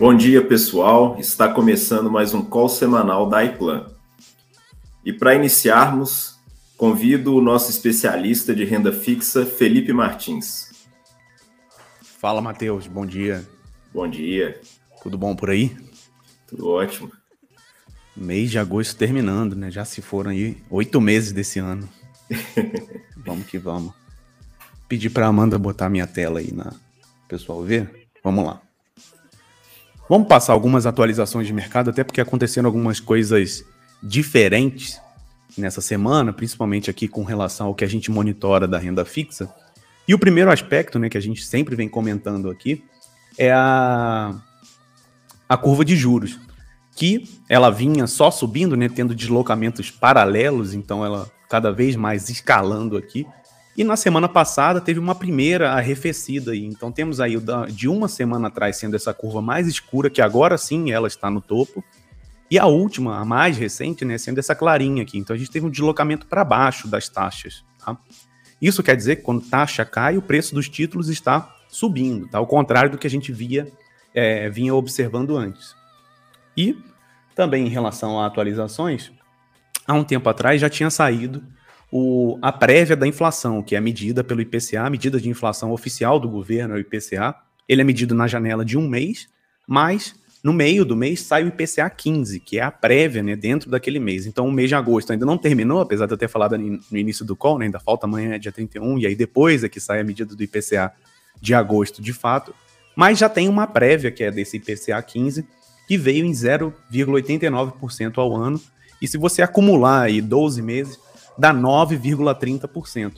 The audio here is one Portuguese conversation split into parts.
Bom dia, pessoal. Está começando mais um call semanal da iPlan. E para iniciarmos, convido o nosso especialista de renda fixa, Felipe Martins. Fala, Matheus. Bom dia. Bom dia. Tudo bom por aí? Tudo ótimo. Mês de agosto terminando, né? Já se foram aí oito meses desse ano. vamos que vamos. Pedir para Amanda botar minha tela aí na pessoal ver. Vamos lá. Vamos passar algumas atualizações de mercado, até porque aconteceram algumas coisas diferentes nessa semana, principalmente aqui com relação ao que a gente monitora da renda fixa. E o primeiro aspecto, né, que a gente sempre vem comentando aqui, é a, a curva de juros, que ela vinha só subindo, né, tendo deslocamentos paralelos, então ela cada vez mais escalando aqui. E na semana passada teve uma primeira arrefecida aí. Então temos aí de uma semana atrás sendo essa curva mais escura, que agora sim ela está no topo. E a última, a mais recente, né, sendo essa clarinha aqui. Então a gente teve um deslocamento para baixo das taxas. Tá? Isso quer dizer que quando taxa cai, o preço dos títulos está subindo, tá? Ao contrário do que a gente via, é, vinha observando antes. E também em relação a atualizações, há um tempo atrás já tinha saído o, a prévia da inflação, que é medida pelo IPCA, a medida de inflação oficial do governo, é o IPCA. Ele é medido na janela de um mês, mas no meio do mês sai o IPCA 15, que é a prévia né, dentro daquele mês. Então o mês de agosto ainda não terminou, apesar de eu ter falado no início do call, né, ainda falta amanhã, dia 31, e aí depois é que sai a medida do IPCA de agosto de fato. Mas já tem uma prévia, que é desse IPCA 15, que veio em 0,89% ao ano. E se você acumular aí 12 meses, dá 9,30%.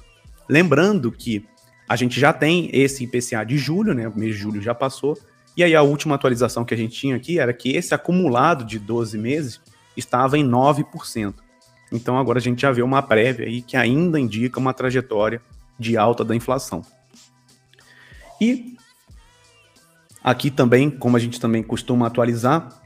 Lembrando que a gente já tem esse IPCA de julho, né? O mês de julho já passou, e aí a última atualização que a gente tinha aqui era que esse acumulado de 12 meses estava em 9%. Então agora a gente já vê uma prévia aí que ainda indica uma trajetória de alta da inflação. E aqui também, como a gente também costuma atualizar,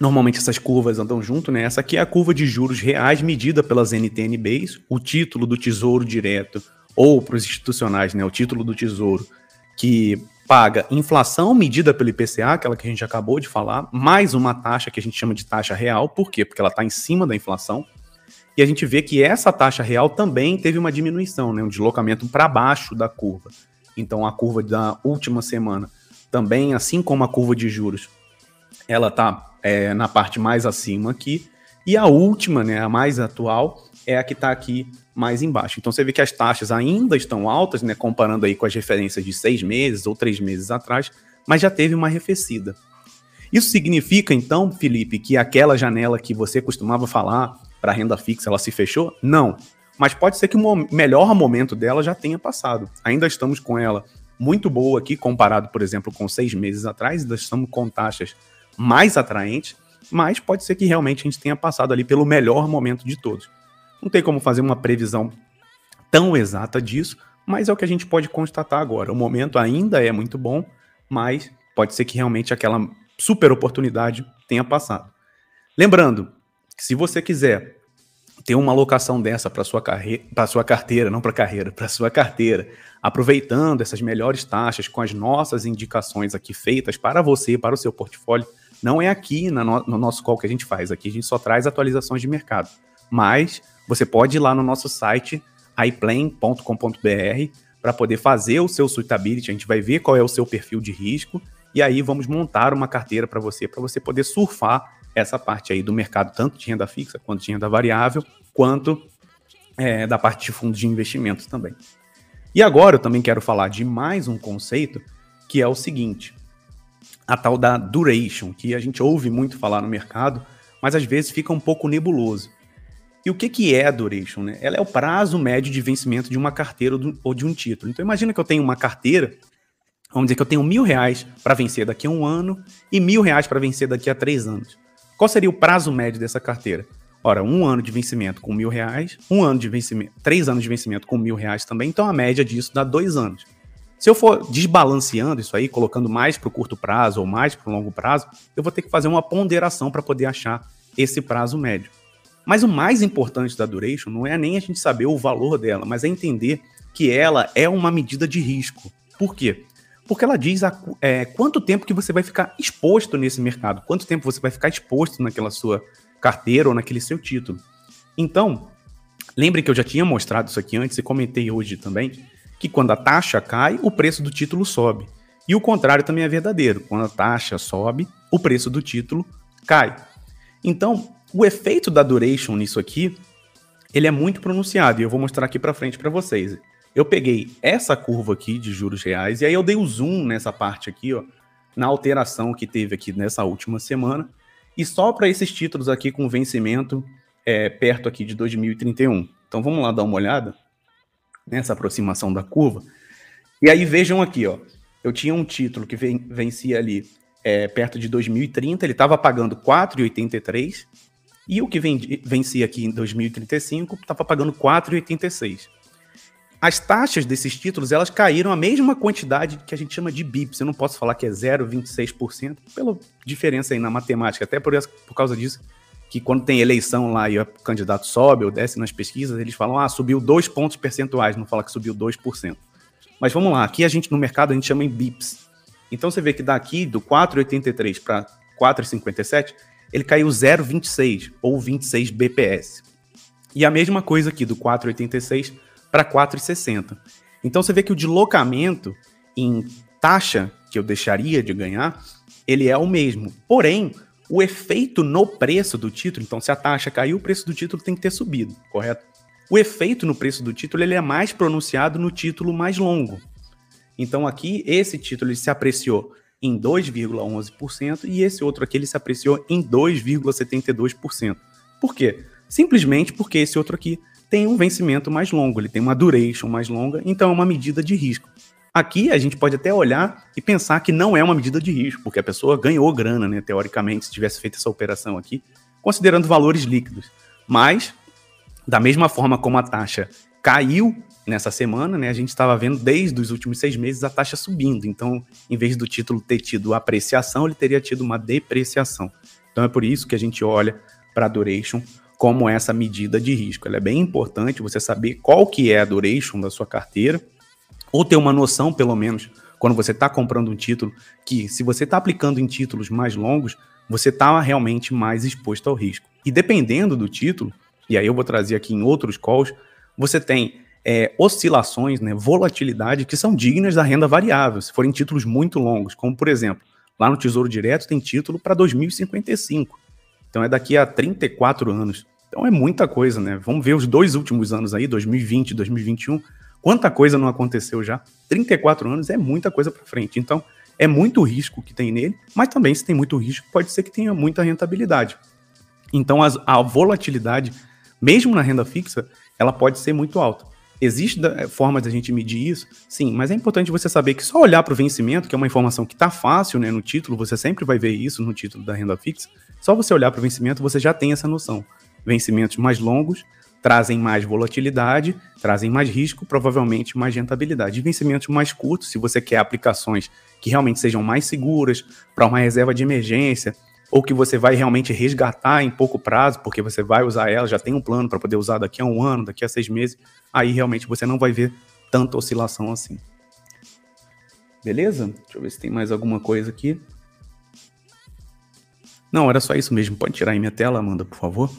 normalmente essas curvas andam junto, né? Essa aqui é a curva de juros reais medida pelas NTNBs, o título do Tesouro Direto ou para os institucionais, né? O título do Tesouro que paga inflação medida pelo IPCA, aquela que a gente acabou de falar, mais uma taxa que a gente chama de taxa real. Por quê? Porque ela está em cima da inflação. E a gente vê que essa taxa real também teve uma diminuição, né, um deslocamento para baixo da curva. Então a curva da última semana também, assim como a curva de juros, ela está é, na parte mais acima aqui. E a última, né, a mais atual, é a que está aqui mais embaixo. Então você vê que as taxas ainda estão altas, né, comparando aí com as referências de seis meses ou três meses atrás, mas já teve uma arrefecida. Isso significa, então, Felipe, que aquela janela que você costumava falar para renda fixa, ela se fechou? Não. Mas pode ser que o melhor momento dela já tenha passado. Ainda estamos com ela muito boa aqui, comparado, por exemplo, com seis meses atrás, ainda estamos com taxas mais atraentes, mas pode ser que realmente a gente tenha passado ali pelo melhor momento de todos. Não tem como fazer uma previsão tão exata disso, mas é o que a gente pode constatar agora. O momento ainda é muito bom, mas pode ser que realmente aquela super oportunidade tenha passado. Lembrando que se você quiser ter uma alocação dessa para sua carreira, para sua carteira, não para carreira, para sua carteira, aproveitando essas melhores taxas com as nossas indicações aqui feitas para você, para o seu portfólio, não é aqui no, no nosso call que a gente faz. Aqui a gente só traz atualizações de mercado. Mas você pode ir lá no nosso site iPlan.com.br para poder fazer o seu suitability. A gente vai ver qual é o seu perfil de risco e aí vamos montar uma carteira para você, para você poder surfar essa parte aí do mercado, tanto de renda fixa quanto de renda variável, quanto é, da parte de fundos de investimentos também. E agora eu também quero falar de mais um conceito que é o seguinte: a tal da duration, que a gente ouve muito falar no mercado, mas às vezes fica um pouco nebuloso. E o que, que é a duration? Né? Ela é o prazo médio de vencimento de uma carteira ou de um título. Então imagina que eu tenho uma carteira, vamos dizer que eu tenho mil reais para vencer daqui a um ano e mil reais para vencer daqui a três anos. Qual seria o prazo médio dessa carteira? Ora, um ano de vencimento com mil reais, um ano de vencimento, três anos de vencimento com mil reais também, então a média disso dá dois anos. Se eu for desbalanceando isso aí, colocando mais para o curto prazo ou mais para o longo prazo, eu vou ter que fazer uma ponderação para poder achar esse prazo médio. Mas o mais importante da duration não é nem a gente saber o valor dela, mas é entender que ela é uma medida de risco. Por quê? Porque ela diz a, é, quanto tempo que você vai ficar exposto nesse mercado, quanto tempo você vai ficar exposto naquela sua carteira ou naquele seu título. Então, lembre que eu já tinha mostrado isso aqui antes e comentei hoje também, que quando a taxa cai, o preço do título sobe. E o contrário também é verdadeiro. Quando a taxa sobe, o preço do título cai. Então, o efeito da duration nisso aqui, ele é muito pronunciado e eu vou mostrar aqui para frente para vocês. Eu peguei essa curva aqui de juros reais e aí eu dei o zoom nessa parte aqui, ó, na alteração que teve aqui nessa última semana e só para esses títulos aqui com vencimento é, perto aqui de 2031. Então vamos lá dar uma olhada nessa aproximação da curva. E aí vejam aqui, ó, eu tinha um título que vencia ali é, perto de 2030, ele estava pagando 4,83 e o que vencia aqui em 2035 estava pagando 4,86. As taxas desses títulos elas caíram a mesma quantidade que a gente chama de bips. Eu não posso falar que é 0,26%, pela diferença aí na matemática, até por, por causa disso, que quando tem eleição lá e o candidato sobe ou desce nas pesquisas, eles falam, ah, subiu dois pontos percentuais, não fala que subiu 2%. Mas vamos lá, aqui a gente no mercado a gente chama em bips. Então você vê que daqui do 4,83 para 4,57, ele caiu 0,26 ou 26 BPS. E a mesma coisa aqui do 4,86 para 4,60. Então você vê que o deslocamento em taxa que eu deixaria de ganhar, ele é o mesmo. Porém, o efeito no preço do título, então se a taxa caiu, o preço do título tem que ter subido, correto? O efeito no preço do título ele é mais pronunciado no título mais longo. Então aqui esse título ele se apreciou em 2,11% e esse outro aqui ele se apreciou em 2,72%. Por quê? Simplesmente porque esse outro aqui tem um vencimento mais longo, ele tem uma duration mais longa, então é uma medida de risco. Aqui a gente pode até olhar e pensar que não é uma medida de risco, porque a pessoa ganhou grana, né, teoricamente, se tivesse feito essa operação aqui, considerando valores líquidos. Mas, da mesma forma como a taxa caiu nessa semana, né, a gente estava vendo desde os últimos seis meses a taxa subindo. Então, em vez do título ter tido apreciação, ele teria tido uma depreciação. Então, é por isso que a gente olha para a duration como essa medida de risco. Ela é bem importante você saber qual que é a duration da sua carteira, ou ter uma noção, pelo menos, quando você está comprando um título, que se você está aplicando em títulos mais longos, você está realmente mais exposto ao risco. E dependendo do título, e aí eu vou trazer aqui em outros calls, você tem é, oscilações, né, volatilidade que são dignas da renda variável, se forem títulos muito longos, como por exemplo, lá no Tesouro Direto tem título para 2055. Então é daqui a 34 anos. Então é muita coisa, né? Vamos ver os dois últimos anos aí, 2020 e 2021. Quanta coisa não aconteceu já? 34 anos é muita coisa para frente. Então é muito risco que tem nele, mas também se tem muito risco, pode ser que tenha muita rentabilidade. Então as, a volatilidade, mesmo na renda fixa, ela pode ser muito alta. Existe eh, forma de a gente medir isso? Sim, mas é importante você saber que só olhar para o vencimento, que é uma informação que está fácil né, no título, você sempre vai ver isso no título da renda fixa, só você olhar para o vencimento, você já tem essa noção. Vencimentos mais longos trazem mais volatilidade, trazem mais risco, provavelmente mais rentabilidade. E vencimentos mais curtos, se você quer aplicações que realmente sejam mais seguras, para uma reserva de emergência, ou que você vai realmente resgatar em pouco prazo, porque você vai usar ela, já tem um plano para poder usar daqui a um ano, daqui a seis meses, aí realmente você não vai ver tanta oscilação assim. Beleza? Deixa eu ver se tem mais alguma coisa aqui. Não, era só isso mesmo. Pode tirar aí minha tela, Amanda, por favor.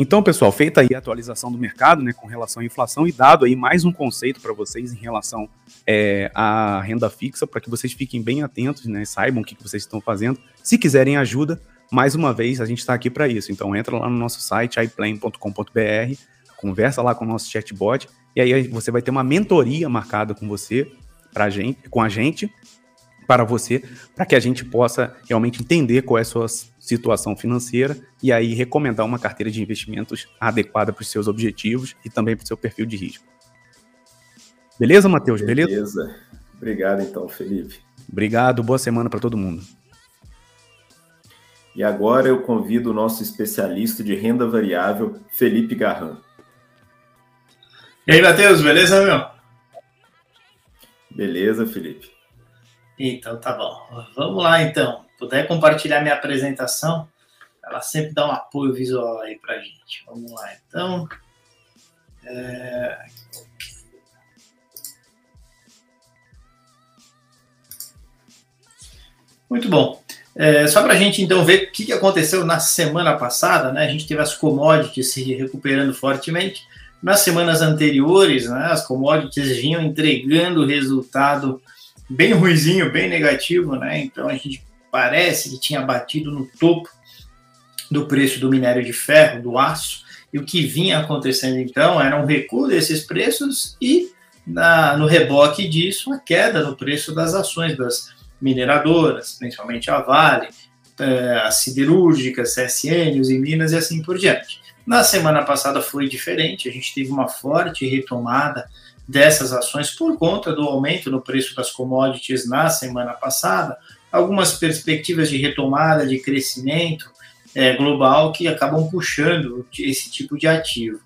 Então, pessoal, feita aí a atualização do mercado, né, com relação à inflação e dado aí mais um conceito para vocês em relação é, à renda fixa, para que vocês fiquem bem atentos, né, saibam o que, vocês estão fazendo. Se quiserem ajuda, mais uma vez, a gente está aqui para isso. Então, entra lá no nosso site, iplane.com.br, conversa lá com o nosso chatbot, e aí você vai ter uma mentoria marcada com você, pra gente, com a gente, para você, para que a gente possa realmente entender qual é a sua situação financeira e aí recomendar uma carteira de investimentos adequada para os seus objetivos e também para o seu perfil de risco. Beleza, Matheus? Beleza? Beleza. Obrigado, então, Felipe. Obrigado, boa semana para todo mundo. E agora eu convido o nosso especialista de renda variável, Felipe Garran. E aí, Matheus, beleza, meu? Beleza, Felipe. Então tá bom. Vamos lá então. Puder compartilhar minha apresentação, ela sempre dá um apoio visual aí pra gente. Vamos lá então. É... Muito bom. É, só para a gente então ver o que aconteceu na semana passada, né? A gente teve as commodities se recuperando fortemente. Nas semanas anteriores, né, as commodities vinham entregando resultado bem ruizinho, bem negativo, né? Então a gente parece que tinha batido no topo do preço do minério de ferro, do aço, e o que vinha acontecendo então era um recuo desses preços e na, no reboque disso a queda no preço das ações das mineradoras, principalmente a Vale, eh, as siderúrgicas, CSN, os Minas e assim por diante. Na semana passada foi diferente, a gente teve uma forte retomada dessas ações por conta do aumento no preço das commodities na semana passada, algumas perspectivas de retomada de crescimento é, global que acabam puxando esse tipo de ativo.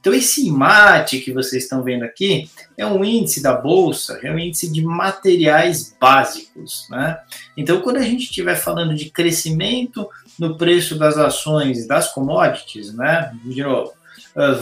Então, esse IMAT que vocês estão vendo aqui é um índice da Bolsa, é um índice de materiais básicos. Né? Então, quando a gente estiver falando de crescimento no preço das ações das commodities, né? de novo,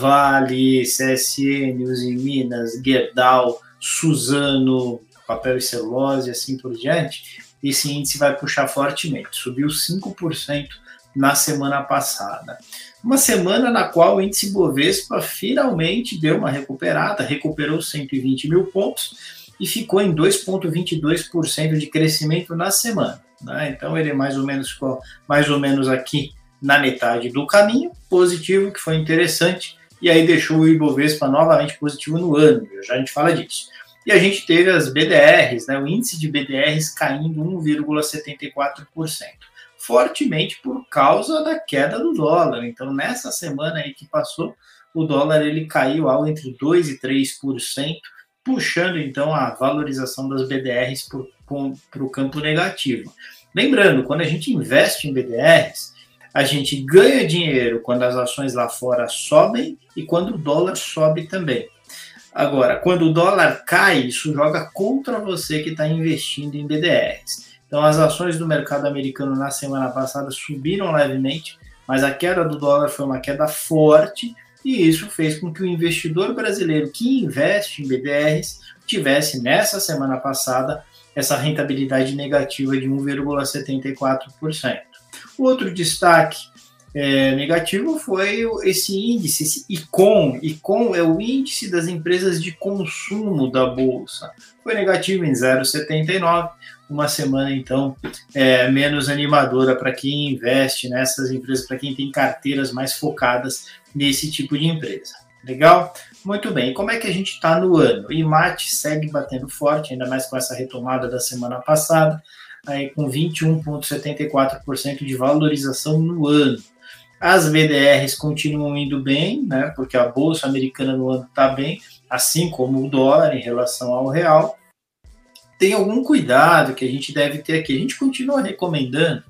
Vale, CSN, Uzi Minas, Gerdau, Suzano, papel e celulose e assim por diante, esse índice vai puxar fortemente. Subiu 5% na semana passada. Uma semana na qual o índice Bovespa finalmente deu uma recuperada, recuperou 120 mil pontos e ficou em 2,22% de crescimento na semana. Né? Então ele mais ou menos ficou mais ou menos aqui na metade do caminho, positivo, que foi interessante, e aí deixou o Ibovespa novamente positivo no ano, já a gente fala disso. E a gente teve as BDRs, né, o índice de BDRs caindo 1,74%, fortemente por causa da queda do dólar. Então, nessa semana aí que passou, o dólar ele caiu algo entre 2% e 3%, puxando então a valorização das BDRs para o campo negativo. Lembrando, quando a gente investe em BDRs, a gente ganha dinheiro quando as ações lá fora sobem e quando o dólar sobe também. Agora, quando o dólar cai, isso joga contra você que está investindo em BDRs. Então, as ações do mercado americano na semana passada subiram levemente, mas a queda do dólar foi uma queda forte e isso fez com que o investidor brasileiro que investe em BDRs tivesse nessa semana passada essa rentabilidade negativa de 1,74%. Outro destaque é, negativo foi esse índice, esse ICOM. ICOM é o índice das empresas de consumo da Bolsa. Foi negativo em 0,79, uma semana então é, menos animadora para quem investe nessas empresas, para quem tem carteiras mais focadas nesse tipo de empresa. Legal? Muito bem. como é que a gente está no ano? O IMAT segue batendo forte, ainda mais com essa retomada da semana passada aí com 21,74% de valorização no ano. As BDRs continuam indo bem, né, porque a bolsa americana no ano está bem, assim como o dólar em relação ao real. Tem algum cuidado que a gente deve ter aqui. A gente continua recomendando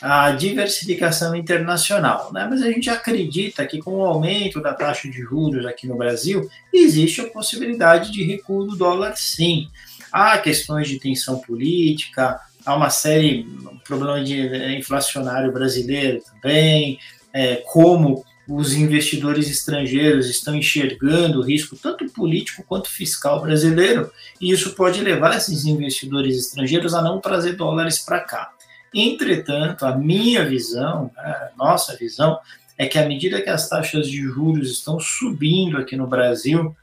a diversificação internacional, né? mas a gente acredita que com o aumento da taxa de juros aqui no Brasil, existe a possibilidade de recuo do dólar sim. Há questões de tensão política, há uma série, um problema de é, inflacionário brasileiro também, é, como os investidores estrangeiros estão enxergando o risco tanto político quanto fiscal brasileiro, e isso pode levar esses investidores estrangeiros a não trazer dólares para cá. Entretanto, a minha visão, né, a nossa visão, é que à medida que as taxas de juros estão subindo aqui no Brasil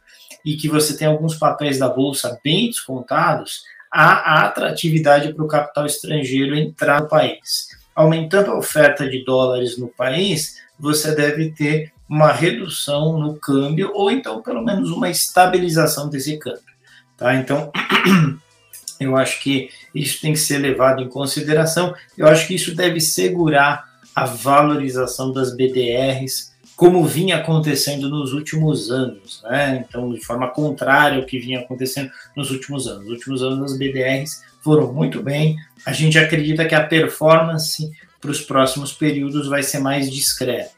e que você tem alguns papéis da bolsa bem descontados, há atratividade para o capital estrangeiro entrar no país. Aumentando a oferta de dólares no país, você deve ter uma redução no câmbio ou então pelo menos uma estabilização desse câmbio. Tá? Então, eu acho que isso tem que ser levado em consideração. Eu acho que isso deve segurar a valorização das BDRs como vinha acontecendo nos últimos anos, né? Então, de forma contrária ao que vinha acontecendo nos últimos anos. Nos últimos anos, as BDRs foram muito bem. A gente acredita que a performance para os próximos períodos vai ser mais discreta.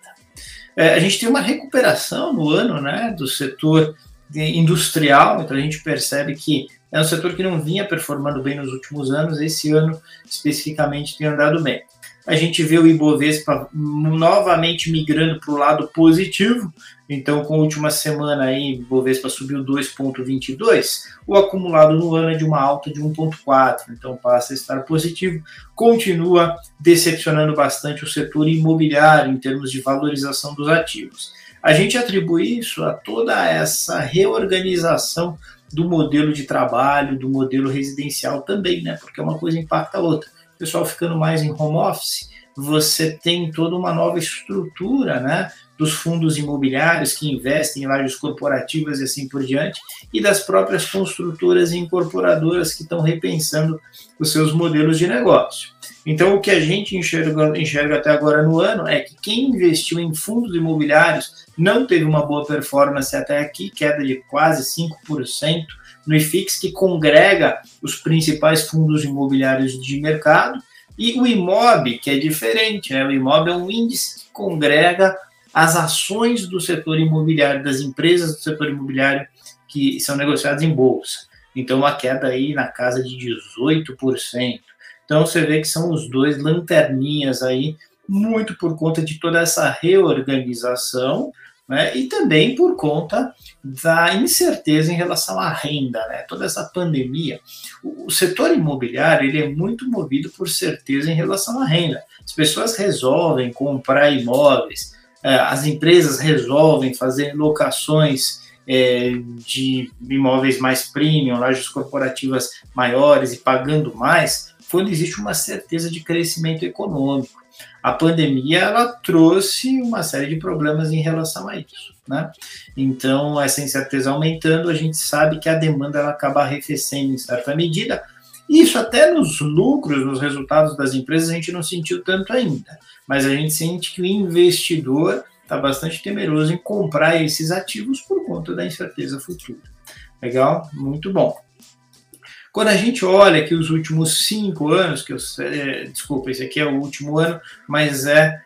É, a gente tem uma recuperação no ano, né, do setor industrial, então a gente percebe que é um setor que não vinha performando bem nos últimos anos, esse ano especificamente tem andado bem. A gente vê o Ibovespa novamente migrando para o lado positivo. Então, com a última semana aí, o Ibovespa subiu 2,22. O acumulado no ano é de uma alta de 1,4. Então, passa a estar positivo. Continua decepcionando bastante o setor imobiliário em termos de valorização dos ativos. A gente atribui isso a toda essa reorganização do modelo de trabalho, do modelo residencial também, né? Porque uma coisa impacta a outra pessoal ficando mais em home office, você tem toda uma nova estrutura, né? Dos fundos imobiliários que investem em lajes corporativas e assim por diante, e das próprias construtoras e incorporadoras que estão repensando os seus modelos de negócio. Então, o que a gente enxerga, enxerga até agora no ano é que quem investiu em fundos imobiliários não teve uma boa performance até aqui, queda de quase 5% no IFIX, que congrega os principais fundos imobiliários de mercado, e o IMOB, que é diferente, né? o IMOB é um índice que congrega as ações do setor imobiliário, das empresas do setor imobiliário que são negociadas em bolsa. Então, uma queda aí na casa de 18%. Então, você vê que são os dois lanterninhas aí, muito por conta de toda essa reorganização, né? e também por conta da incerteza em relação à renda, né? toda essa pandemia. O, setor imobiliário ele é muito movido por certeza em relação à renda. As pessoas resolvem comprar imóveis, é, as empresas resolvem fazer locações é, de imóveis mais premium, lojas corporativas maiores e pagando mais, quando existe uma certeza de crescimento econômico a pandemia ela trouxe uma série de problemas em relação a isso, né? Então, essa incerteza aumentando, a gente sabe que a demanda ela acaba arrefecendo em certa medida. Isso até nos lucros, nos resultados das empresas, a gente não sentiu tanto ainda, mas a gente sente que o investidor está bastante temeroso em comprar esses ativos por conta da incerteza futura. Legal? Muito bom. Quando a gente olha aqui os últimos cinco anos, que eu, é, desculpa, esse aqui é o último ano, mas é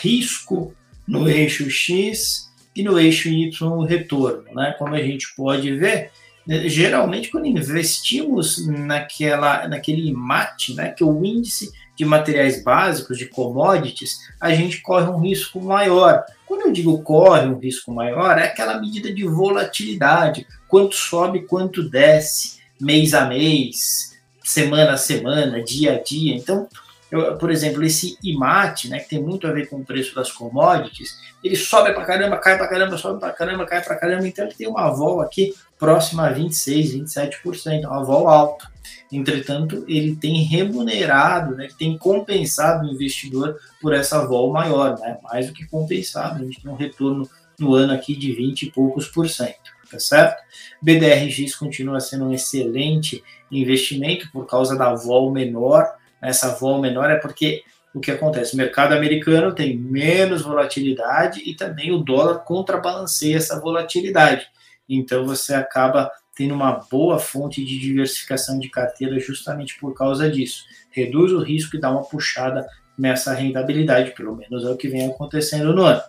risco no eixo X e no eixo Y o retorno, né? Como a gente pode ver, né, geralmente quando investimos naquela, naquele mate, né, que é o índice de materiais básicos, de commodities, a gente corre um risco maior. Quando eu digo corre um risco maior, é aquela medida de volatilidade, quanto sobe, quanto desce mês a mês, semana a semana, dia a dia. Então, eu, por exemplo, esse IMAT, né, que tem muito a ver com o preço das commodities, ele sobe para caramba, cai para caramba, sobe para caramba, cai para caramba. Então, ele tem uma vol aqui próxima a 26, 27%, uma vol alta. Entretanto, ele tem remunerado, né, tem compensado o investidor por essa vol maior, né, mais do que compensado. A gente tem um retorno no ano aqui de 20 e poucos por cento tá certo? BDRGs continua sendo um excelente investimento por causa da vol menor. Essa vol menor é porque o que acontece? O mercado americano tem menos volatilidade e também o dólar contrabalanceia essa volatilidade. Então você acaba tendo uma boa fonte de diversificação de carteira justamente por causa disso. Reduz o risco e dá uma puxada nessa rentabilidade, pelo menos é o que vem acontecendo no ano.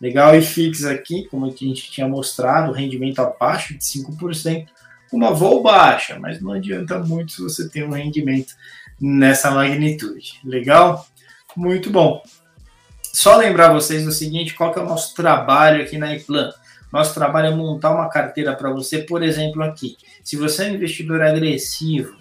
Legal e fix aqui, como a gente tinha mostrado, rendimento abaixo de 5%, uma vol baixa, mas não adianta muito se você tem um rendimento nessa magnitude. Legal? Muito bom. Só lembrar vocês do seguinte, qual que é o nosso trabalho aqui na Eplan? Nosso trabalho é montar uma carteira para você, por exemplo, aqui. Se você é um investidor agressivo,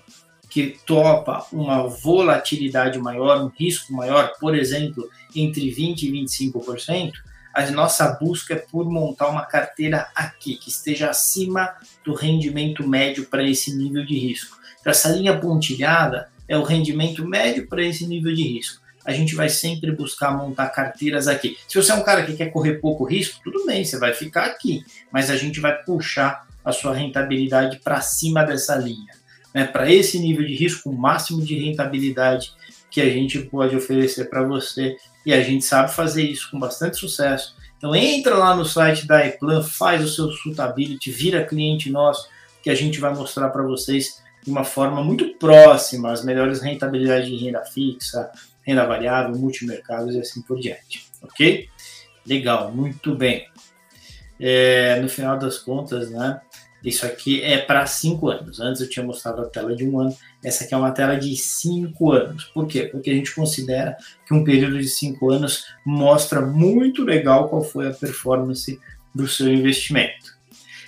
que topa uma volatilidade maior, um risco maior, por exemplo, entre 20% e 25%, a nossa busca é por montar uma carteira aqui, que esteja acima do rendimento médio para esse nível de risco. Então, essa linha pontilhada é o rendimento médio para esse nível de risco. A gente vai sempre buscar montar carteiras aqui. Se você é um cara que quer correr pouco risco, tudo bem, você vai ficar aqui, mas a gente vai puxar a sua rentabilidade para cima dessa linha. Né? Para esse nível de risco, o máximo de rentabilidade que a gente pode oferecer para você e a gente sabe fazer isso com bastante sucesso. Então entra lá no site da iPlan, faz o seu suitability, vira cliente nosso, que a gente vai mostrar para vocês de uma forma muito próxima as melhores rentabilidades de renda fixa, renda variável, multimercados e assim por diante. Ok? Legal, muito bem. É, no final das contas, né? Isso aqui é para cinco anos. Antes eu tinha mostrado a tela de um ano, essa aqui é uma tela de cinco anos. Por quê? Porque a gente considera que um período de cinco anos mostra muito legal qual foi a performance do seu investimento.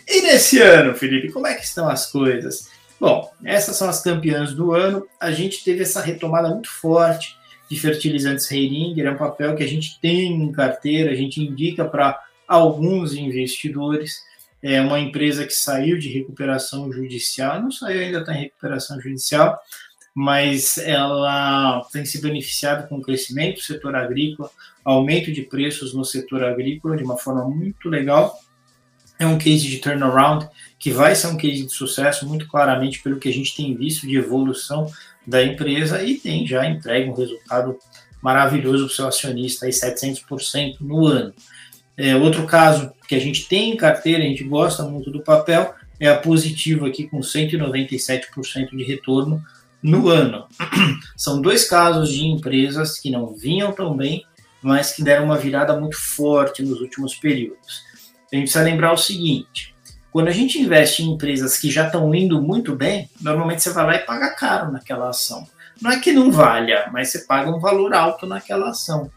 E nesse ano, Felipe, como é que estão as coisas? Bom, essas são as campeãs do ano. A gente teve essa retomada muito forte de fertilizantes Heiringer, é um papel que a gente tem em carteira, a gente indica para alguns investidores é uma empresa que saiu de recuperação judicial, não saiu ainda está em recuperação judicial, mas ela tem se beneficiado com o crescimento do setor agrícola, aumento de preços no setor agrícola de uma forma muito legal. É um case de turnaround que vai ser um case de sucesso, muito claramente pelo que a gente tem visto de evolução da empresa e tem já entregue um resultado maravilhoso para o seu acionista, aí 700% no ano. É, outro caso que a gente tem em carteira, a gente gosta muito do papel, é a positivo aqui com 197% de retorno no ano. São dois casos de empresas que não vinham tão bem, mas que deram uma virada muito forte nos últimos períodos. A gente precisa lembrar o seguinte: quando a gente investe em empresas que já estão indo muito bem, normalmente você vai lá e paga caro naquela ação. Não é que não valha, mas você paga um valor alto naquela ação.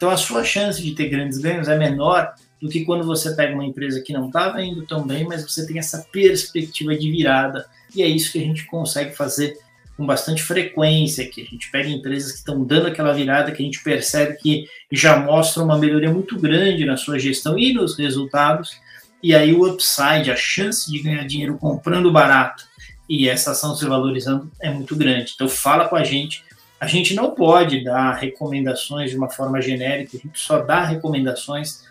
Então a sua chance de ter grandes ganhos é menor do que quando você pega uma empresa que não estava indo tão bem, mas você tem essa perspectiva de virada. E é isso que a gente consegue fazer com bastante frequência, que a gente pega empresas que estão dando aquela virada, que a gente percebe que já mostram uma melhoria muito grande na sua gestão e nos resultados, e aí o upside, a chance de ganhar dinheiro comprando barato e essa ação se valorizando é muito grande. Então fala com a gente a gente não pode dar recomendações de uma forma genérica, a gente só dá recomendações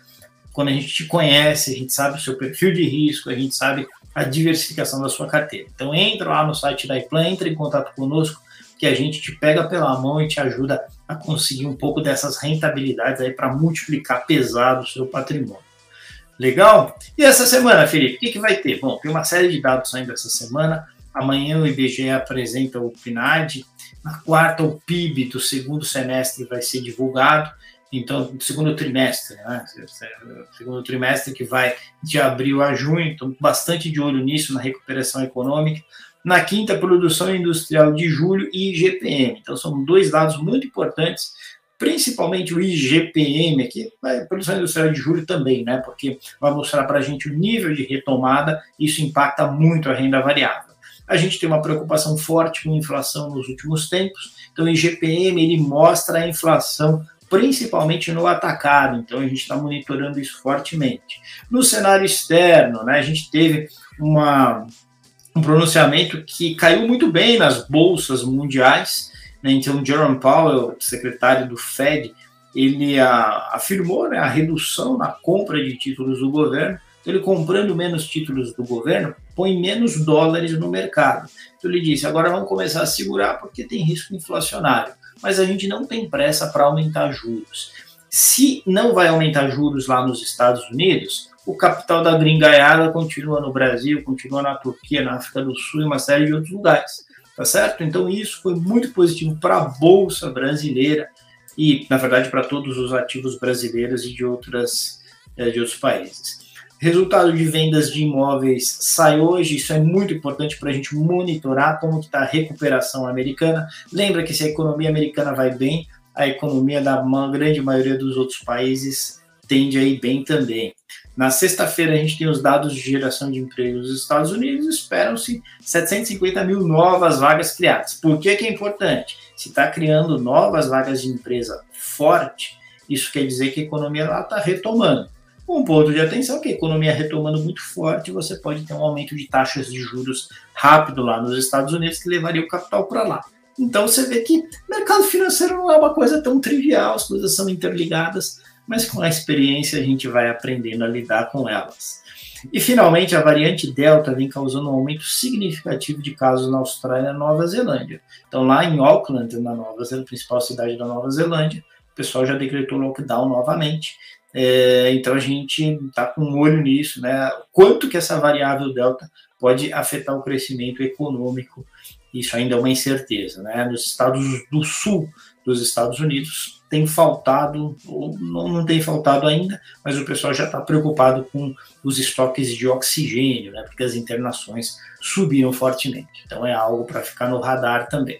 quando a gente te conhece, a gente sabe o seu perfil de risco, a gente sabe a diversificação da sua carteira. Então entra lá no site da iPlan, entra em contato conosco, que a gente te pega pela mão e te ajuda a conseguir um pouco dessas rentabilidades aí para multiplicar pesado o seu patrimônio. Legal? E essa semana, Felipe, o que, que vai ter? Bom, tem uma série de dados saindo essa semana. Amanhã o IBGE apresenta o PNAD, na quarta, o PIB do segundo semestre vai ser divulgado, então, segundo trimestre, né? Segundo trimestre que vai de abril a junho, então bastante de olho nisso, na recuperação econômica. Na quinta, produção industrial de julho e IGPM. Então, são dois dados muito importantes, principalmente o IGPM aqui, a produção industrial de julho também, né? Porque vai mostrar para a gente o nível de retomada, isso impacta muito a renda variável. A gente tem uma preocupação forte com inflação nos últimos tempos, então o IGPM ele mostra a inflação principalmente no atacado, então a gente está monitorando isso fortemente. No cenário externo, né, a gente teve uma, um pronunciamento que caiu muito bem nas bolsas mundiais, né, então Jerome Powell, secretário do Fed, ele a, afirmou né, a redução na compra de títulos do governo, ele comprando menos títulos do governo, põe menos dólares no mercado. Então ele disse: agora vamos começar a segurar porque tem risco inflacionário. Mas a gente não tem pressa para aumentar juros. Se não vai aumentar juros lá nos Estados Unidos, o capital da gringaiada continua no Brasil, continua na Turquia, na África do Sul e uma série de outros lugares. Tá certo? Então isso foi muito positivo para a Bolsa brasileira e, na verdade, para todos os ativos brasileiros e de, outras, eh, de outros países. Resultado de vendas de imóveis sai hoje, isso é muito importante para a gente monitorar como está a recuperação americana. Lembra que se a economia americana vai bem, a economia da grande maioria dos outros países tende a ir bem também. Na sexta-feira, a gente tem os dados de geração de emprego nos Estados Unidos, esperam-se 750 mil novas vagas criadas. Por que, que é importante? Se está criando novas vagas de empresa forte, isso quer dizer que a economia está retomando. Um ponto de atenção é que a economia retomando muito forte, você pode ter um aumento de taxas de juros rápido lá nos Estados Unidos que levaria o capital para lá. Então você vê que mercado financeiro não é uma coisa tão trivial, as coisas são interligadas, mas com a experiência a gente vai aprendendo a lidar com elas. E finalmente, a variante Delta vem causando um aumento significativo de casos na Austrália e na Nova Zelândia. Então, lá em Auckland, na Nova Zelândia, principal cidade da Nova Zelândia, o pessoal já decretou lockdown novamente. É, então a gente está com um olho nisso, né? Quanto que essa variável delta pode afetar o crescimento econômico? Isso ainda é uma incerteza, né? Nos estados do sul dos Estados Unidos, tem faltado, ou não, não tem faltado ainda, mas o pessoal já está preocupado com os estoques de oxigênio, né, porque as internações subiram fortemente. Então é algo para ficar no radar também.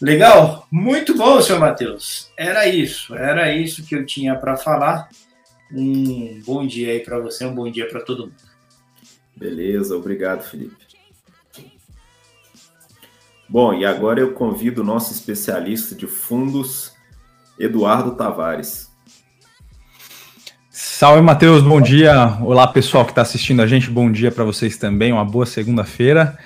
Legal? Muito bom, senhor Matheus. Era isso, era isso que eu tinha para falar. Um bom dia aí para você, um bom dia para todo mundo. Beleza, obrigado, Felipe. Bom, e agora eu convido o nosso especialista de fundos, Eduardo Tavares. Salve, Matheus, bom dia. Olá, pessoal que está assistindo a gente, bom dia para vocês também, uma boa segunda-feira.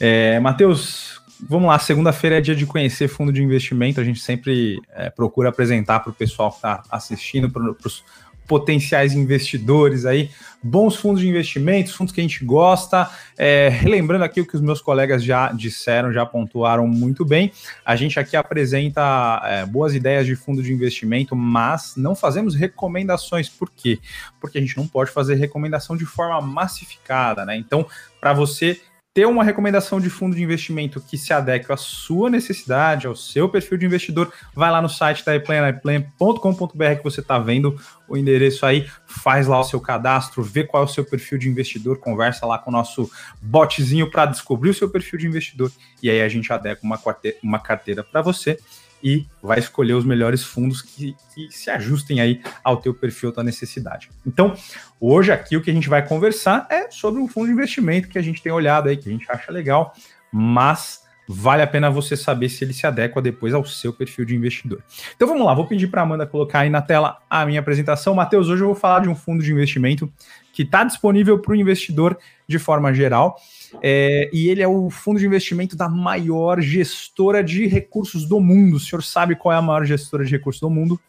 É, Matheus, vamos lá, segunda-feira é dia de conhecer fundo de investimento, a gente sempre é, procura apresentar para o pessoal que está assistindo, para os potenciais investidores aí, bons fundos de investimentos, fundos que a gente gosta. É, relembrando aqui o que os meus colegas já disseram, já pontuaram muito bem, a gente aqui apresenta é, boas ideias de fundo de investimento, mas não fazemos recomendações. Por quê? Porque a gente não pode fazer recomendação de forma massificada, né? Então, para você ter uma recomendação de fundo de investimento que se adeque à sua necessidade, ao seu perfil de investidor, vai lá no site da iPlan, iPlan.com.br que você está vendo o endereço aí, faz lá o seu cadastro, vê qual é o seu perfil de investidor, conversa lá com o nosso botzinho para descobrir o seu perfil de investidor e aí a gente adequa uma carteira, uma carteira para você e vai escolher os melhores fundos que, que, se ajustem aí ao teu perfil, à tua necessidade. Então, hoje aqui o que a gente vai conversar é sobre um fundo de investimento que a gente tem olhado aí, que a gente acha legal, mas vale a pena você saber se ele se adequa depois ao seu perfil de investidor. Então vamos lá, vou pedir para a Amanda colocar aí na tela a minha apresentação. Matheus, hoje eu vou falar de um fundo de investimento que está disponível para o investidor de forma geral. É, e ele é o fundo de investimento da maior gestora de recursos do mundo. O senhor sabe qual é a maior gestora de recursos do mundo?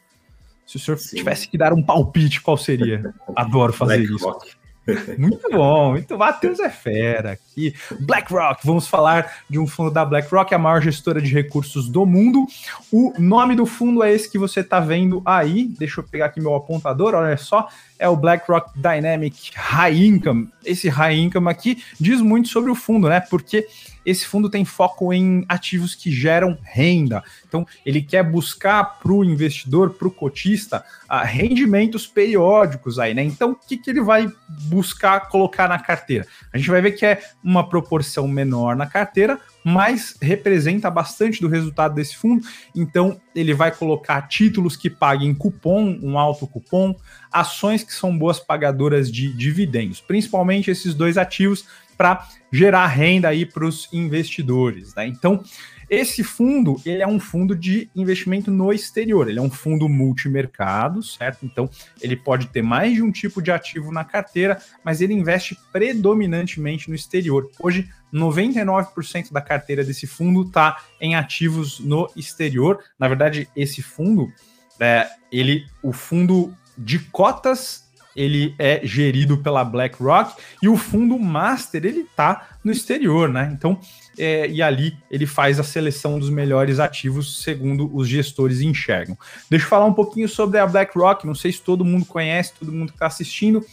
Se o senhor Sim. tivesse que dar um palpite, qual seria? Adoro fazer Black isso. Rock. Muito bom, muito Matheus é fera aqui. BlackRock, vamos falar de um fundo da BlackRock, a maior gestora de recursos do mundo. O nome do fundo é esse que você está vendo aí. Deixa eu pegar aqui meu apontador, olha só é o BlackRock Dynamic High Income. Esse High Income aqui diz muito sobre o fundo, né? Porque esse fundo tem foco em ativos que geram renda. Então, ele quer buscar para o investidor, para o cotista, uh, rendimentos periódicos aí, né? Então, o que, que ele vai buscar colocar na carteira? A gente vai ver que é uma proporção menor na carteira, mas representa bastante do resultado desse fundo. Então, ele vai colocar títulos que paguem cupom, um alto cupom, ações que são boas pagadoras de dividendos, principalmente esses dois ativos para gerar renda aí para os investidores. Né? Então, esse fundo, ele é um fundo de investimento no exterior, ele é um fundo multimercado, certo? Então, ele pode ter mais de um tipo de ativo na carteira, mas ele investe predominantemente no exterior. Hoje, 99% da carteira desse fundo está em ativos no exterior. Na verdade, esse fundo, é, ele, o fundo de cotas ele é gerido pela BlackRock e o fundo master ele tá no exterior, né? Então, é, e ali ele faz a seleção dos melhores ativos segundo os gestores enxergam. Deixa eu falar um pouquinho sobre a BlackRock. Não sei se todo mundo conhece, todo mundo que está assistindo,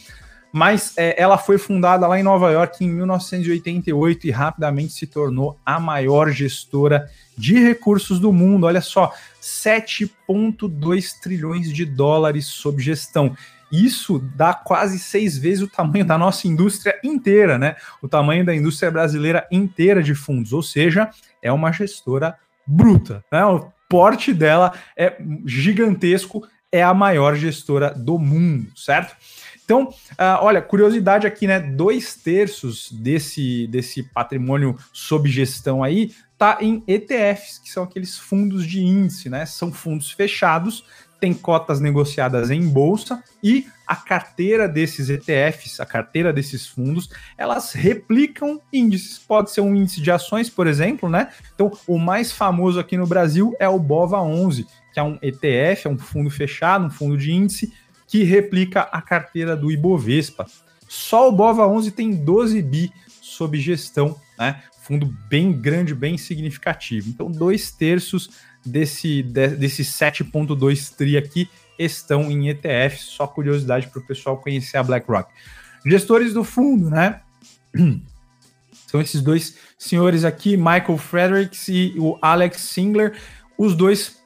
mas é, ela foi fundada lá em Nova York em 1988 e rapidamente se tornou a maior gestora de recursos do mundo. Olha só, 7,2 trilhões de dólares sob gestão. Isso dá quase seis vezes o tamanho da nossa indústria inteira, né? O tamanho da indústria brasileira inteira de fundos, ou seja, é uma gestora bruta, né? O porte dela é gigantesco, é a maior gestora do mundo, certo? Então, uh, olha, curiosidade aqui, né? Dois terços desse, desse patrimônio sob gestão aí tá em ETFs, que são aqueles fundos de índice, né? São fundos fechados tem cotas negociadas em bolsa e a carteira desses ETFs, a carteira desses fundos, elas replicam índices. Pode ser um índice de ações, por exemplo, né? Então, o mais famoso aqui no Brasil é o BOVA 11, que é um ETF, é um fundo fechado, um fundo de índice que replica a carteira do Ibovespa. Só o BOVA 11 tem 12 bi sob gestão, né? Fundo bem grande, bem significativo. Então, dois terços desse, de, desse 7.2 TRI aqui estão em ETF, só curiosidade para o pessoal conhecer a BlackRock. Gestores do fundo, né? São esses dois senhores aqui, Michael Fredericks e o Alex Singler. Os dois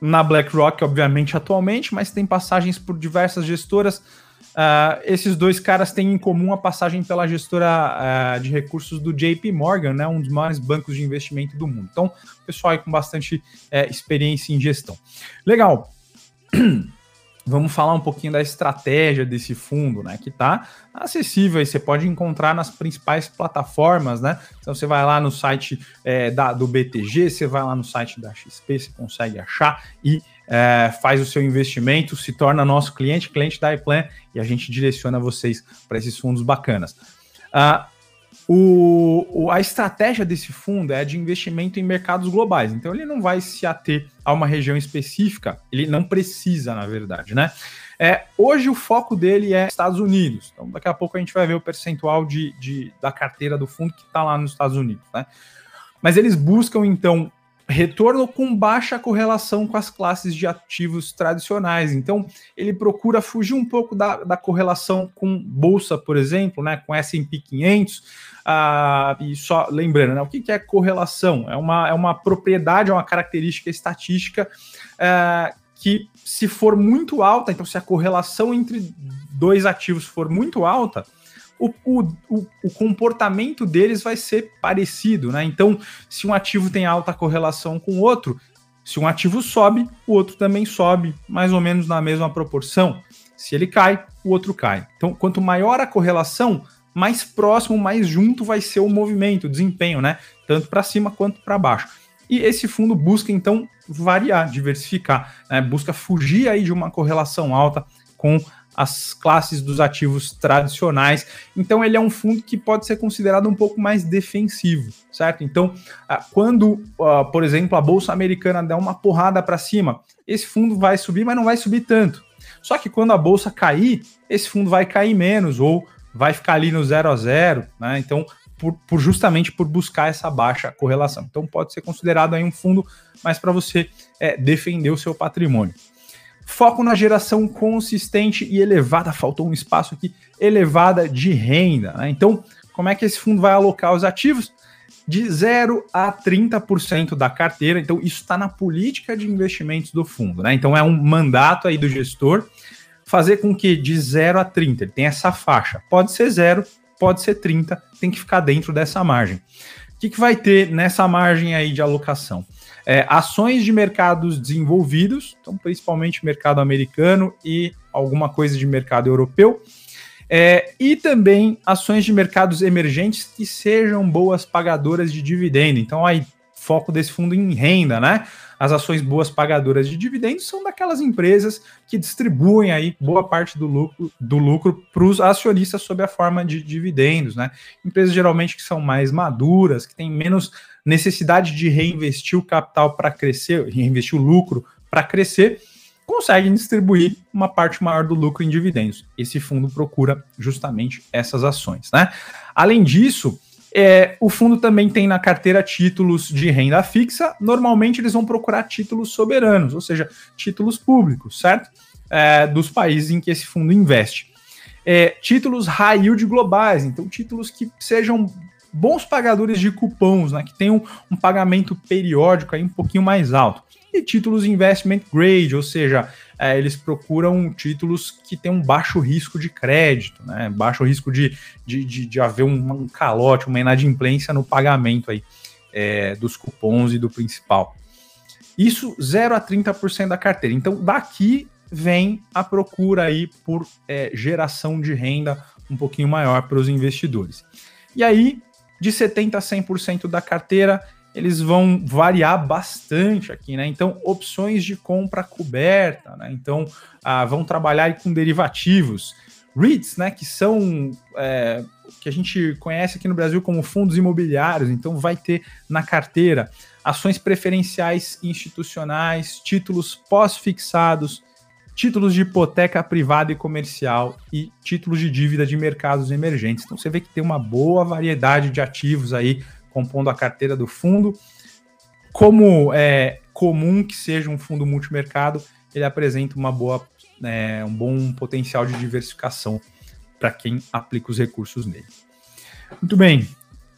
na BlackRock, obviamente, atualmente, mas tem passagens por diversas gestoras. Uh, esses dois caras têm em comum a passagem pela gestora uh, de recursos do JP Morgan, né, um dos maiores bancos de investimento do mundo. Então, pessoal aí com bastante uh, experiência em gestão. Legal. Vamos falar um pouquinho da estratégia desse fundo, né? Que está acessível e você pode encontrar nas principais plataformas, né? Então você vai lá no site é, da, do BTG, você vai lá no site da XP, você consegue achar e é, faz o seu investimento, se torna nosso cliente, cliente da iPlan, e a gente direciona vocês para esses fundos bacanas. O, o, a estratégia desse fundo é de investimento em mercados globais. Então, ele não vai se ater a uma região específica, ele não precisa, na verdade, né? É, hoje o foco dele é Estados Unidos. Então, daqui a pouco a gente vai ver o percentual de, de da carteira do fundo que está lá nos Estados Unidos, né? Mas eles buscam, então, retorno com baixa correlação com as classes de ativos tradicionais. Então, ele procura fugir um pouco da, da correlação com bolsa, por exemplo, né, com S&P 500. Ah, e só lembrando, né, o que, que é correlação? É uma, é uma propriedade, é uma característica estatística é, que, se for muito alta, então se a correlação entre dois ativos for muito alta, o, o, o, comportamento deles vai ser parecido, né? Então, se um ativo tem alta correlação com o outro, se um ativo sobe, o outro também sobe, mais ou menos na mesma proporção. Se ele cai, o outro cai. Então, quanto maior a correlação, mais próximo, mais junto vai ser o movimento, o desempenho, né? Tanto para cima quanto para baixo. E esse fundo busca então variar, diversificar, né? busca fugir aí de uma correlação alta com as classes dos ativos tradicionais. Então, ele é um fundo que pode ser considerado um pouco mais defensivo, certo? Então, ah, quando, ah, por exemplo, a bolsa americana der uma porrada para cima, esse fundo vai subir, mas não vai subir tanto. Só que quando a bolsa cair, esse fundo vai cair menos ou vai ficar ali no zero a zero, né? Então, por, por, justamente por buscar essa baixa correlação. Então, pode ser considerado aí um fundo mais para você é, defender o seu patrimônio. Foco na geração consistente e elevada, faltou um espaço aqui, elevada de renda. Né? Então, como é que esse fundo vai alocar os ativos? De 0 a 30% da carteira. Então, isso está na política de investimentos do fundo. Né? Então, é um mandato aí do gestor fazer com que de 0 a 30, ele tem essa faixa. Pode ser 0, pode ser 30, tem que ficar dentro dessa margem. O que, que vai ter nessa margem aí de alocação? É, ações de mercados desenvolvidos, então principalmente mercado americano e alguma coisa de mercado europeu, é, e também ações de mercados emergentes que sejam boas pagadoras de dividendo. Então, aí, foco desse fundo em renda, né? As ações boas pagadoras de dividendos são daquelas empresas que distribuem aí boa parte do lucro do lucro para os acionistas sob a forma de dividendos, né? Empresas geralmente que são mais maduras, que têm menos necessidade de reinvestir o capital para crescer, reinvestir o lucro para crescer, conseguem distribuir uma parte maior do lucro em dividendos. Esse fundo procura justamente essas ações. Né? Além disso, é, o fundo também tem na carteira títulos de renda fixa. Normalmente eles vão procurar títulos soberanos, ou seja, títulos públicos, certo? É, dos países em que esse fundo investe. É, títulos high yield globais, então títulos que sejam bons pagadores de cupons, né, que tenham um pagamento periódico aí um pouquinho mais alto. E títulos investment grade, ou seja, é, eles procuram títulos que têm um baixo risco de crédito, né, baixo risco de, de, de, de haver um, um, calote, uma inadimplência no pagamento aí, é, dos cupons e do principal. Isso 0 a 30% da carteira. Então, daqui vem a procura aí por é, geração de renda um pouquinho maior para os investidores. E aí, de 70% a 100% da carteira, eles vão variar bastante aqui, né? Então, opções de compra coberta, né? Então, ah, vão trabalhar com derivativos. REITs, né? Que são é, que a gente conhece aqui no Brasil como fundos imobiliários, então vai ter na carteira ações preferenciais institucionais, títulos pós-fixados, títulos de hipoteca privada e comercial e títulos de dívida de mercados emergentes. Então você vê que tem uma boa variedade de ativos aí compondo a carteira do fundo. Como é comum que seja um fundo multimercado, ele apresenta uma boa, é, um bom potencial de diversificação para quem aplica os recursos nele. Muito bem,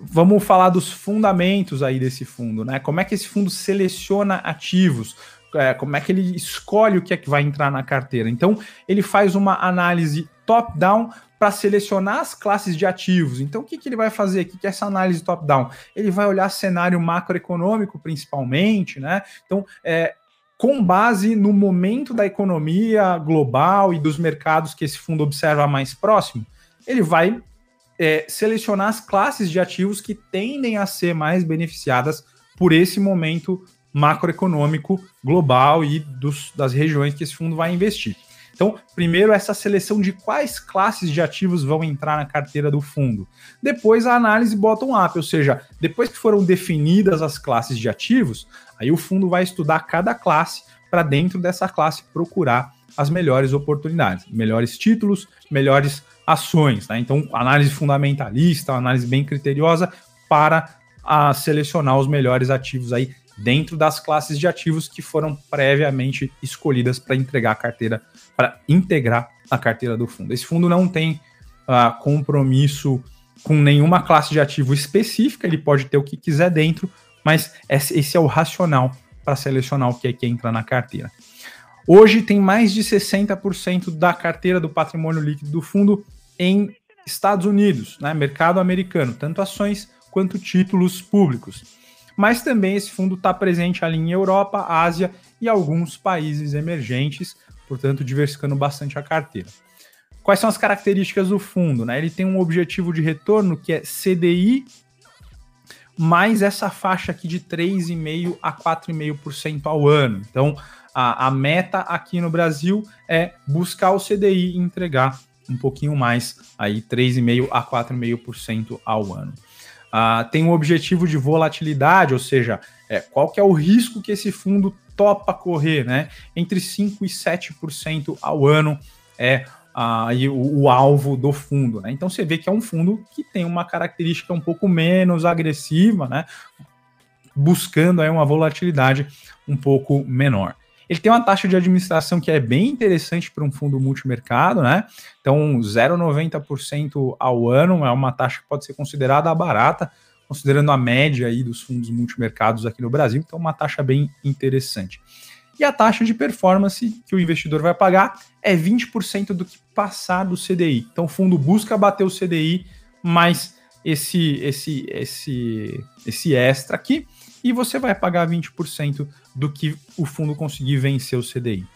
vamos falar dos fundamentos aí desse fundo, né? Como é que esse fundo seleciona ativos? É, como é que ele escolhe o que é que vai entrar na carteira. Então, ele faz uma análise top-down para selecionar as classes de ativos. Então, o que, que ele vai fazer aqui? Que é essa análise top-down? Ele vai olhar cenário macroeconômico, principalmente, né? Então, é, com base no momento da economia global e dos mercados que esse fundo observa mais próximo, ele vai é, selecionar as classes de ativos que tendem a ser mais beneficiadas por esse momento macroeconômico global e dos, das regiões que esse fundo vai investir. Então, primeiro, essa seleção de quais classes de ativos vão entrar na carteira do fundo. Depois, a análise bottom-up, ou seja, depois que foram definidas as classes de ativos, aí o fundo vai estudar cada classe para dentro dessa classe procurar as melhores oportunidades, melhores títulos, melhores ações. Tá? Então, análise fundamentalista, análise bem criteriosa para a selecionar os melhores ativos aí dentro das classes de ativos que foram previamente escolhidas para entregar a carteira, para integrar a carteira do fundo. Esse fundo não tem uh, compromisso com nenhuma classe de ativo específica, ele pode ter o que quiser dentro, mas esse é o racional para selecionar o que é que entra na carteira. Hoje tem mais de 60% da carteira do patrimônio líquido do fundo em Estados Unidos, né, mercado americano, tanto ações quanto títulos públicos mas também esse fundo está presente ali em Europa, Ásia e alguns países emergentes, portanto, diversificando bastante a carteira. Quais são as características do fundo? Né? Ele tem um objetivo de retorno que é CDI mais essa faixa aqui de 3,5% a 4,5% ao ano. Então, a, a, meta aqui no Brasil é buscar o CDI e entregar um pouquinho mais, aí 3,5% a 4,5% ao ano uh, tem um objetivo de volatilidade, ou seja, é, qual que é o risco que esse fundo topa correr, né? Entre 5% e 7% ao ano é uh, o, o, alvo do fundo, né? Então você vê que é um fundo que tem uma característica um pouco menos agressiva, né? Buscando aí uma volatilidade um pouco menor. Ele tem uma taxa de administração que é bem interessante para um fundo multimercado, né? Então, 0,90% ao ano é uma taxa que pode ser considerada barata, considerando a média aí dos fundos multimercados aqui no Brasil, então uma taxa bem interessante. E a taxa de performance que o investidor vai pagar é 20% do que passar do CDI. Então o fundo busca bater o CDI, mais esse esse esse esse extra aqui e você vai pagar 20% do que o fundo conseguir vencer o CDI.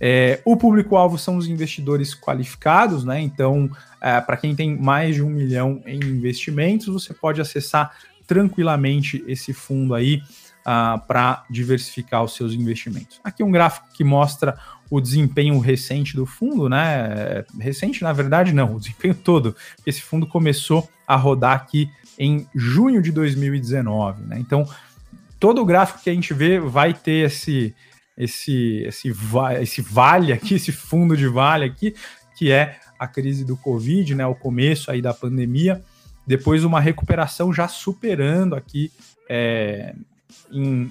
É, o público-alvo são os investidores qualificados, né? Então, é, para quem tem mais de um milhão em investimentos, você pode acessar tranquilamente esse fundo aí uh, para diversificar os seus investimentos. Aqui um gráfico que mostra o desempenho recente do fundo, né? Recente, na verdade, não, o desempenho todo. Esse fundo começou a rodar aqui em junho de 2019, né? Então, todo o gráfico que a gente vê vai ter esse esse esse, esse vale aqui, esse fundo de vale aqui, que é a crise do Covid, né, o começo aí da pandemia, depois uma recuperação já superando aqui é, em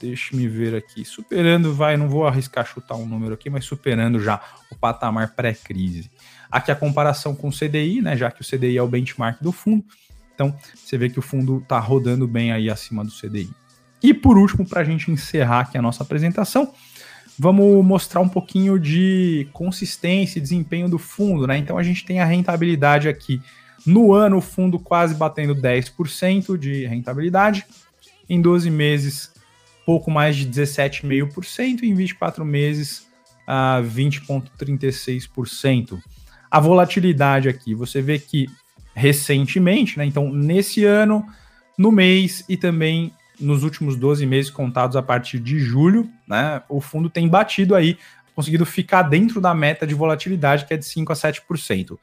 deixe-me ver aqui, superando, vai, não vou arriscar chutar um número aqui, mas superando já o patamar pré-crise. Aqui a comparação com o CDI, né, já que o CDI é o benchmark do fundo, então, você vê que o fundo está rodando bem aí acima do CDI. E por último, para a gente encerrar aqui a nossa apresentação, vamos mostrar um pouquinho de consistência e desempenho do fundo, né? Então a gente tem a rentabilidade aqui. No ano, o fundo quase batendo 10% de rentabilidade. Em 12 meses, pouco mais de 17,5%. Em 24 meses, uh, 20,36%. A volatilidade aqui, você vê que recentemente, né? Então, nesse ano, no mês e também nos últimos 12 meses contados a partir de julho, né? O fundo tem batido aí, conseguido ficar dentro da meta de volatilidade, que é de 5 a 7%.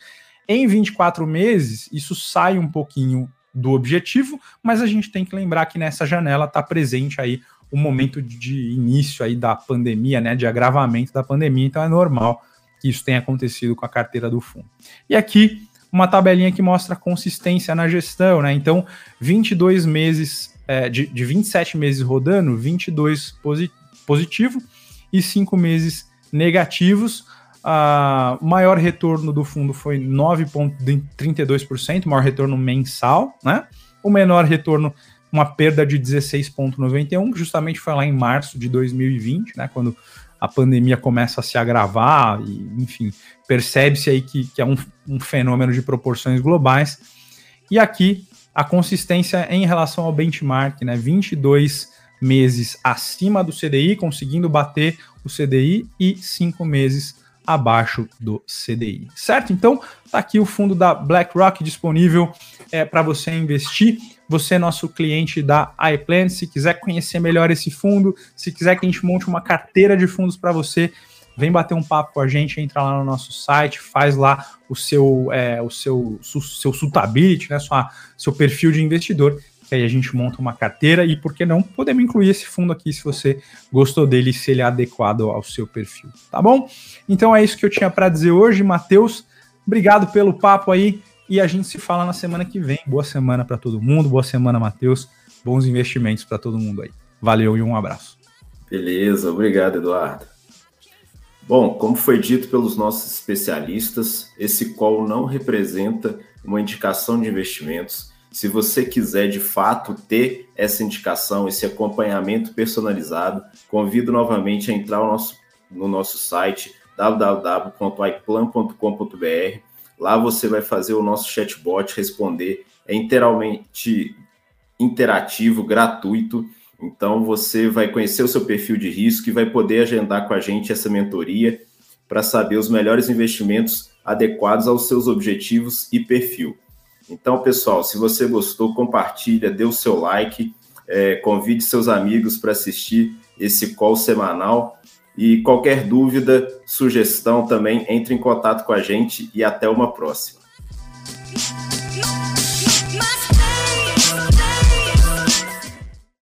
Em 24 meses, isso sai um pouquinho do objetivo, mas a gente tem que lembrar que nessa janela está presente aí o momento de início aí da pandemia, né, de agravamento da pandemia, então é normal que isso tenha acontecido com a carteira do fundo. E aqui uma tabelinha que mostra consistência na gestão, né? Então, 22 meses, é, de, de 27 meses rodando, 22 posi positivo e 5 meses negativos. O maior retorno do fundo foi 9,32%, maior retorno mensal, né? O menor retorno uma perda de 16,91, que justamente foi lá em março de 2020, né, quando a pandemia começa a se agravar, e, enfim, percebe-se aí que, que é um, um fenômeno de proporções globais. E aqui a consistência em relação ao benchmark, né, 22 meses acima do CDI, conseguindo bater o CDI, e 5 meses abaixo do CDI, certo? Então, tá aqui o fundo da BlackRock disponível é, para você investir. Você é nosso cliente da iPlan. Se quiser conhecer melhor esse fundo, se quiser que a gente monte uma carteira de fundos para você, vem bater um papo com a gente, entra lá no nosso site, faz lá o seu, é, o seu, seu suitability, né, sua, seu perfil de investidor que aí a gente monta uma carteira e, por que não, podemos incluir esse fundo aqui se você gostou dele, se ele é adequado ao seu perfil, tá bom? Então é isso que eu tinha para dizer hoje, Matheus. Obrigado pelo papo aí e a gente se fala na semana que vem. Boa semana para todo mundo, boa semana, Matheus. Bons investimentos para todo mundo aí. Valeu e um abraço. Beleza, obrigado, Eduardo. Bom, como foi dito pelos nossos especialistas, esse call não representa uma indicação de investimentos se você quiser de fato ter essa indicação, esse acompanhamento personalizado, convido novamente a entrar no nosso, no nosso site www.iplan.com.br. Lá você vai fazer o nosso chatbot responder, é inteiramente interativo, gratuito. Então você vai conhecer o seu perfil de risco e vai poder agendar com a gente essa mentoria para saber os melhores investimentos adequados aos seus objetivos e perfil. Então, pessoal, se você gostou, compartilha, dê o seu like, é, convide seus amigos para assistir esse call semanal. E qualquer dúvida, sugestão também, entre em contato com a gente e até uma próxima.